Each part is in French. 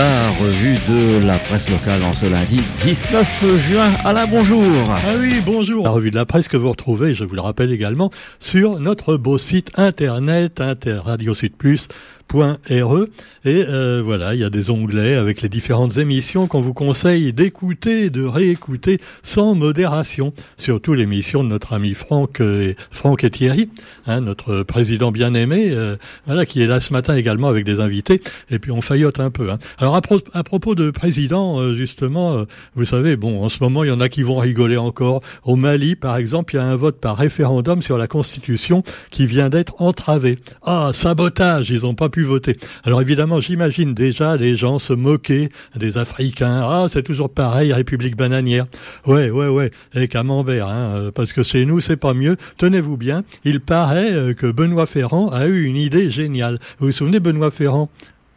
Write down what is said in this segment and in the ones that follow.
la revue de la presse locale en ce lundi 19 juin. Alain, bonjour. Ah oui, bonjour. La revue de la presse que vous retrouvez, je vous le rappelle également, sur notre beau site internet, Inter Radio Sud Plus .re et euh, voilà, il y a des onglets avec les différentes émissions qu'on vous conseille d'écouter, de réécouter sans modération. Surtout l'émission de notre ami Franck et, Franck et Thierry, hein, notre président bien-aimé, euh, voilà, qui est là ce matin également avec des invités. Et puis on faillote un peu. Hein. Alors à, propos de président, euh, justement, vous savez, bon, en ce moment il y en a qui vont rigoler encore. Au Mali, par exemple, il y a un vote par référendum sur la Constitution qui vient d'être entravé. Ah, sabotage, ils n'ont pas pu voter. Alors évidemment, j'imagine déjà les gens se moquer des Africains. Ah, c'est toujours pareil, République bananière. Ouais, ouais, ouais, et Camembert, hein, euh, parce que chez nous, c'est pas mieux. Tenez-vous bien, il paraît euh, que Benoît Ferrand a eu une idée géniale. Vous vous souvenez, Benoît Ferrand?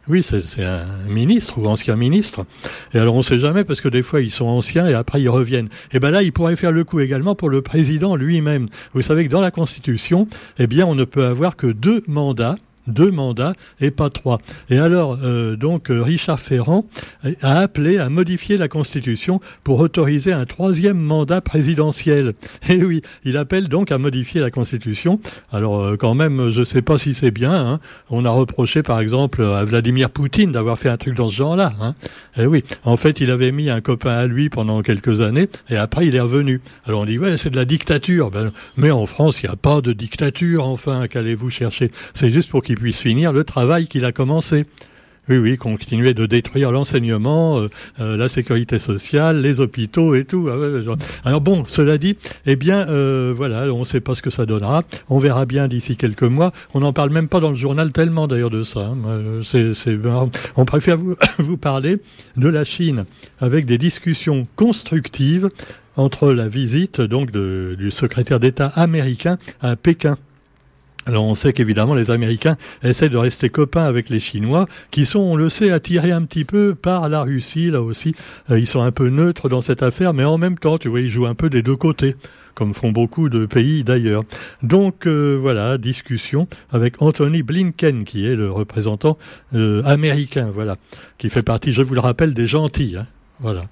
Oui, c'est un ministre ou ancien ministre. Et alors on ne sait jamais parce que des fois ils sont anciens et après ils reviennent. Et ben là, il pourrait faire le coup également pour le président lui-même. Vous savez que dans la Constitution, eh bien, on ne peut avoir que deux mandats deux mandats et pas trois. Et alors, euh, donc, euh, Richard Ferrand a appelé à modifier la Constitution pour autoriser un troisième mandat présidentiel. Et oui, il appelle donc à modifier la Constitution. Alors, euh, quand même, je ne sais pas si c'est bien. Hein. On a reproché, par exemple, à Vladimir Poutine d'avoir fait un truc dans ce genre-là. Hein. Et oui, en fait, il avait mis un copain à lui pendant quelques années, et après, il est revenu. Alors, on dit, ouais, c'est de la dictature. Ben, mais en France, il n'y a pas de dictature, enfin, qu'allez-vous chercher? C'est juste pour qu'il puisse finir le travail qu'il a commencé. Oui, oui, continuer de détruire l'enseignement, euh, euh, la sécurité sociale, les hôpitaux et tout. Ah Alors bon, cela dit, eh bien, euh, voilà, on ne sait pas ce que ça donnera. On verra bien d'ici quelques mois. On n'en parle même pas dans le journal tellement d'ailleurs de ça. Hein. C'est, on préfère vous, vous parler de la Chine avec des discussions constructives entre la visite donc du secrétaire d'État américain à Pékin. Alors on sait qu'évidemment les Américains essaient de rester copains avec les Chinois, qui sont, on le sait, attirés un petit peu par la Russie, là aussi. Euh, ils sont un peu neutres dans cette affaire, mais en même temps, tu vois, ils jouent un peu des deux côtés comme font beaucoup de pays d'ailleurs. Donc euh, voilà, discussion avec Anthony Blinken, qui est le représentant euh, américain, voilà, qui fait partie, je vous le rappelle, des gentils. Hein. voilà,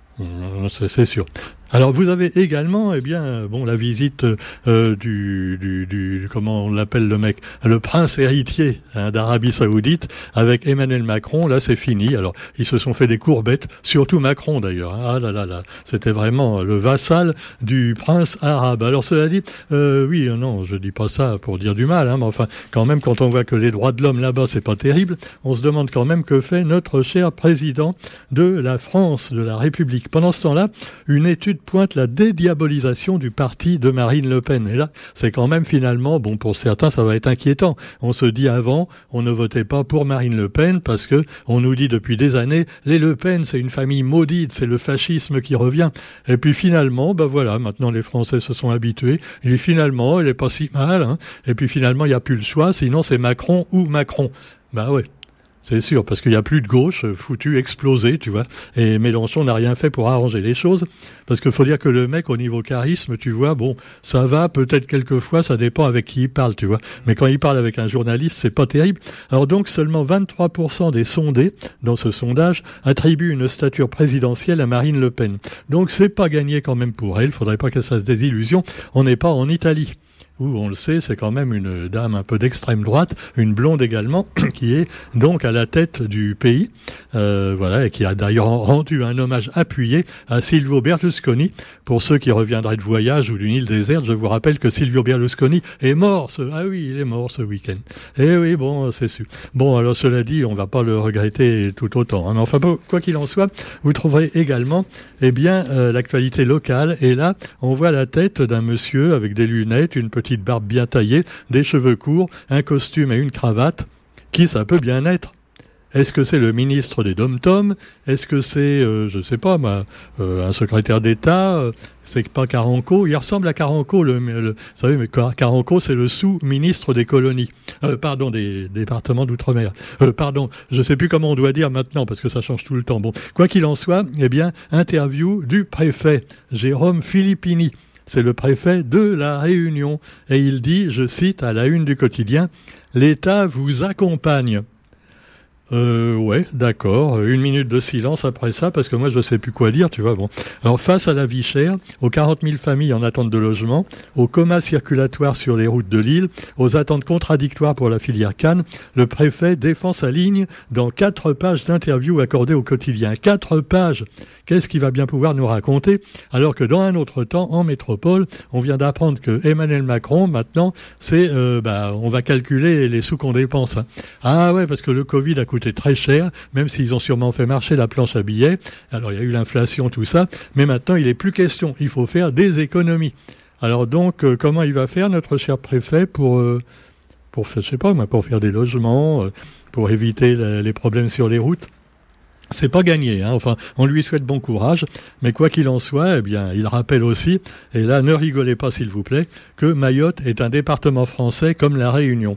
c'est sûr. Alors vous avez également, eh bien, bon, la visite euh, du, du, du, comment on l'appelle le mec, le prince héritier hein, d'Arabie Saoudite avec Emmanuel Macron. Là, c'est fini. Alors ils se sont fait des courbettes, surtout Macron d'ailleurs. Ah là là là, c'était vraiment le vassal du prince arabe. Alors cela dit, euh, oui, non, je dis pas ça pour dire du mal, hein, mais enfin, quand même, quand on voit que les droits de l'homme là-bas, c'est pas terrible, on se demande quand même que fait notre cher président de la France, de la République. Pendant ce temps-là, une étude pointe la dédiabolisation du parti de Marine Le Pen. Et là, c'est quand même finalement, bon, pour certains, ça va être inquiétant. On se dit avant, on ne votait pas pour Marine Le Pen parce que on nous dit depuis des années, les Le Pen, c'est une famille maudite, c'est le fascisme qui revient. Et puis finalement, ben voilà, maintenant les Français se sont habitués. Et finalement, elle est pas si mal. Hein. Et puis finalement, il n'y a plus le choix, sinon c'est Macron ou Macron. Ben ouais. C'est sûr, parce qu'il n'y a plus de gauche euh, foutu, explosé, tu vois. Et Mélenchon n'a rien fait pour arranger les choses. Parce qu'il faut dire que le mec, au niveau charisme, tu vois, bon, ça va, peut-être quelquefois, ça dépend avec qui il parle, tu vois. Mais quand il parle avec un journaliste, c'est pas terrible. Alors donc, seulement 23% des sondés, dans ce sondage, attribuent une stature présidentielle à Marine Le Pen. Donc c'est pas gagné quand même pour elle. Faudrait pas qu'elle se fasse des illusions. On n'est pas en Italie où on le sait, c'est quand même une dame un peu d'extrême droite, une blonde également, qui est donc à la tête du pays, euh, voilà, et qui a d'ailleurs rendu un hommage appuyé à Silvio Berlusconi. Pour ceux qui reviendraient de voyage ou d'une île déserte, je vous rappelle que Silvio Berlusconi est mort. Ce, ah oui, il est mort ce week-end. Eh oui, bon, c'est sûr. Bon, alors cela dit, on va pas le regretter tout autant. Hein. Enfin, quoi qu'il en soit, vous trouverez également, eh bien, euh, l'actualité locale. Et là, on voit la tête d'un monsieur avec des lunettes, une petite petite barbe bien taillée, des cheveux courts, un costume et une cravate. Qui ça peut bien être est-ce que c'est le ministre des Dom-Tom Est-ce que c'est, euh, je ne sais pas, euh, un secrétaire d'État? Euh, C'est pas Caranco? Il ressemble à Caranco, le, vous savez, mais Caranco, c'est le sous-ministre des colonies. pardon, des, départements d'outre-mer. pardon, je ne sais plus comment on doit dire maintenant, parce que ça change tout le temps. Bon, quoi qu'il en soit, eh bien, interview du préfet, Jérôme Filippini c'est le préfet de la Réunion. Et il dit, je cite à la une du quotidien, l'État vous accompagne. Euh, ouais, d'accord. Une minute de silence après ça, parce que moi je sais plus quoi dire, tu vois. Bon. Alors face à la vie chère, aux 40 000 familles en attente de logement, au coma circulatoire sur les routes de l'île, aux attentes contradictoires pour la filière Cannes, le préfet défend sa ligne dans quatre pages d'interviews accordées au quotidien. Quatre pages. Qu'est-ce qu'il va bien pouvoir nous raconter Alors que dans un autre temps, en métropole, on vient d'apprendre que Emmanuel Macron, maintenant, c'est, euh, bah, on va calculer les sous qu'on dépense. Hein. Ah ouais, parce que le Covid a coûté très cher, même s'ils ont sûrement fait marcher la planche à billets. Alors il y a eu l'inflation, tout ça, mais maintenant il n'est plus question. Il faut faire des économies. Alors donc, euh, comment il va faire notre cher préfet pour, euh, pour, je sais pas, pour faire des logements, pour éviter les problèmes sur les routes? C'est pas gagné. Hein. Enfin, on lui souhaite bon courage, mais quoi qu'il en soit, eh bien, il rappelle aussi, et là, ne rigolez pas s'il vous plaît, que Mayotte est un département français comme la Réunion.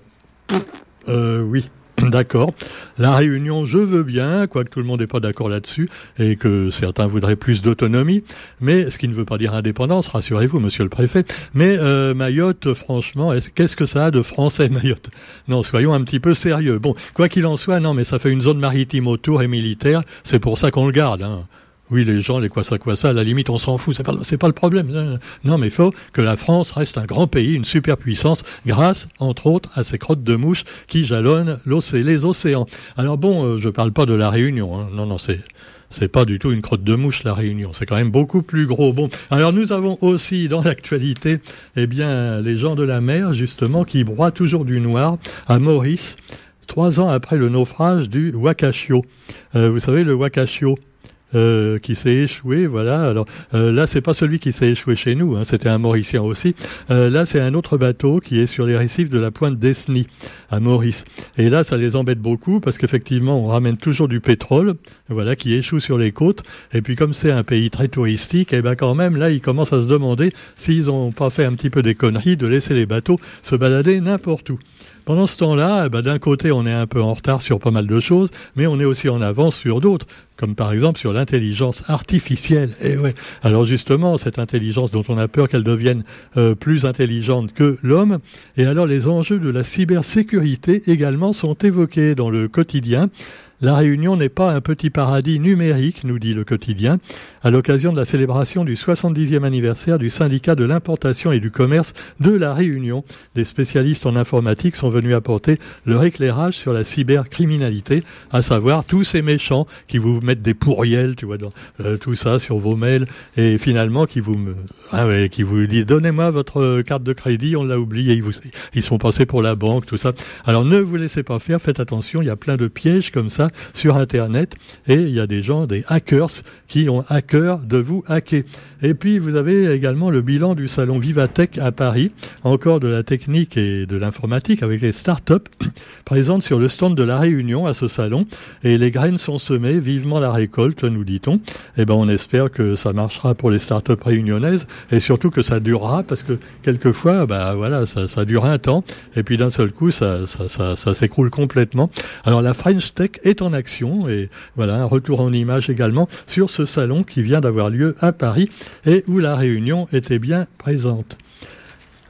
Euh, oui. D'accord. La Réunion, je veux bien, quoique tout le monde n'est pas d'accord là-dessus, et que certains voudraient plus d'autonomie, mais ce qui ne veut pas dire indépendance, rassurez-vous, monsieur le préfet. Mais euh, Mayotte, franchement, qu'est-ce que ça a de français, Mayotte? Non, soyons un petit peu sérieux. Bon, quoi qu'il en soit, non, mais ça fait une zone maritime autour et militaire, c'est pour ça qu'on le garde. Hein. Oui, les gens, les quoi ça, quoi ça, à la limite, on s'en fout, c'est pas, pas le problème. Non, mais il faut que la France reste un grand pays, une superpuissance, grâce, entre autres, à ces crottes de mouches qui jalonnent les océans. Alors bon, euh, je parle pas de la Réunion, hein. non, non, c'est, c'est pas du tout une crotte de mouche, la Réunion. C'est quand même beaucoup plus gros. Bon, alors nous avons aussi dans l'actualité, eh bien, les gens de la mer, justement, qui broient toujours du noir à Maurice, trois ans après le naufrage du Wakashio. Euh, vous savez, le Wakashio, euh, qui s'est échoué. Voilà. Alors euh, là, c'est pas celui qui s'est échoué chez nous. Hein, C'était un Mauricien aussi. Euh, là, c'est un autre bateau qui est sur les récifs de la pointe d'Esny à Maurice. Et là, ça les embête beaucoup parce qu'effectivement, on ramène toujours du pétrole, voilà, qui échoue sur les côtes. Et puis, comme c'est un pays très touristique, et eh ben quand même, là, ils commencent à se demander s'ils n'ont pas fait un petit peu des conneries de laisser les bateaux se balader n'importe où. Pendant ce temps-là, eh ben, d'un côté, on est un peu en retard sur pas mal de choses, mais on est aussi en avance sur d'autres comme par exemple sur l'intelligence artificielle. Et eh. Alors justement, cette intelligence dont on a peur qu'elle devienne euh, plus intelligente que l'homme, et alors les enjeux de la cybersécurité également sont évoqués dans le quotidien. La Réunion n'est pas un petit paradis numérique, nous dit le quotidien, à l'occasion de la célébration du 70e anniversaire du syndicat de l'importation et du commerce de la Réunion. Des spécialistes en informatique sont venus apporter leur éclairage sur la cybercriminalité, à savoir tous ces méchants qui vous mettent des pourriels, tu vois, dans, euh, tout ça sur vos mails, et finalement qui vous, ah qui vous dit donnez-moi votre carte de crédit, on l'a oublié, ils, vous, ils sont passés pour la banque, tout ça. Alors ne vous laissez pas faire, faites attention, il y a plein de pièges comme ça sur Internet, et il y a des gens, des hackers, qui ont à cœur de vous hacker. Et puis vous avez également le bilan du salon Vivatech à Paris, encore de la technique et de l'informatique avec les startups présentes sur le stand de la Réunion à ce salon, et les graines sont semées vivement la récolte, nous dit-on. Eh ben, on espère que ça marchera pour les startups réunionnaises et surtout que ça durera parce que quelquefois, bah voilà, ça, ça dure un temps et puis d'un seul coup, ça, ça, ça, ça s'écroule complètement. Alors la French Tech est en action et voilà un retour en image également sur ce salon qui vient d'avoir lieu à Paris et où la réunion était bien présente.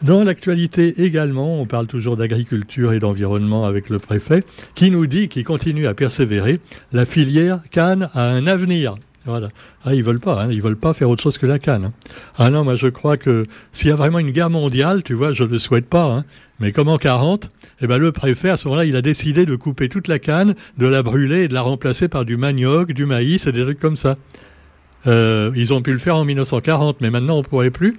Dans l'actualité également, on parle toujours d'agriculture et d'environnement avec le préfet, qui nous dit qu'il continue à persévérer. La filière canne a un avenir. Voilà. Ah, ils veulent pas, hein. ils veulent pas faire autre chose que la canne. Hein. Ah non, moi je crois que s'il y a vraiment une guerre mondiale, tu vois, je ne le souhaite pas, hein. Mais comme en 40, eh ben le préfet à ce moment-là, il a décidé de couper toute la canne, de la brûler et de la remplacer par du manioc, du maïs et des trucs comme ça. Euh, ils ont pu le faire en 1940, mais maintenant on pourrait plus.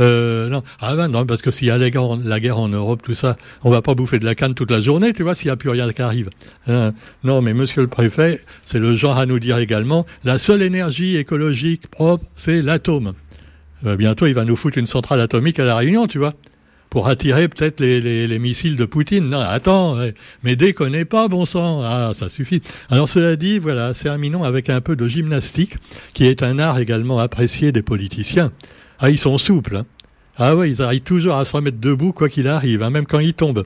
Euh, non, ah ben non, parce que s'il y a la guerre, en, la guerre en Europe, tout ça, on va pas bouffer de la canne toute la journée, tu vois, s'il n'y a plus rien qui arrive. Hein. non, mais monsieur le préfet, c'est le genre à nous dire également, la seule énergie écologique propre, c'est l'atome. Euh, bientôt, il va nous foutre une centrale atomique à la Réunion, tu vois pour attirer peut-être les, les, les, missiles de Poutine. Non, attends, mais déconnez pas, bon sang. Ah, ça suffit. Alors cela dit, voilà, terminons avec un peu de gymnastique, qui est un art également apprécié des politiciens. Ah, ils sont souples. Hein. Ah ouais, ils arrivent toujours à se remettre debout quoi qu'il arrive, hein, même quand ils tombent.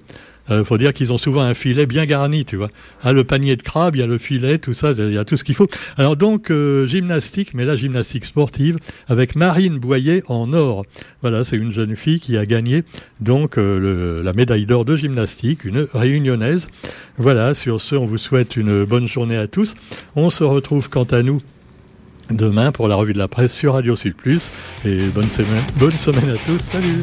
Il euh, faut dire qu'ils ont souvent un filet bien garni, tu vois. Ah, le panier de crabe, il y a le filet, tout ça, il y a tout ce qu'il faut. Alors donc, euh, gymnastique, mais là, gymnastique sportive, avec Marine Boyer en or. Voilà, c'est une jeune fille qui a gagné donc euh, la médaille d'or de gymnastique, une réunionnaise. Voilà, sur ce, on vous souhaite une bonne journée à tous. On se retrouve quant à nous demain pour la revue de la presse sur Radio Sud Plus. Et bonne semaine, bonne semaine à tous. Salut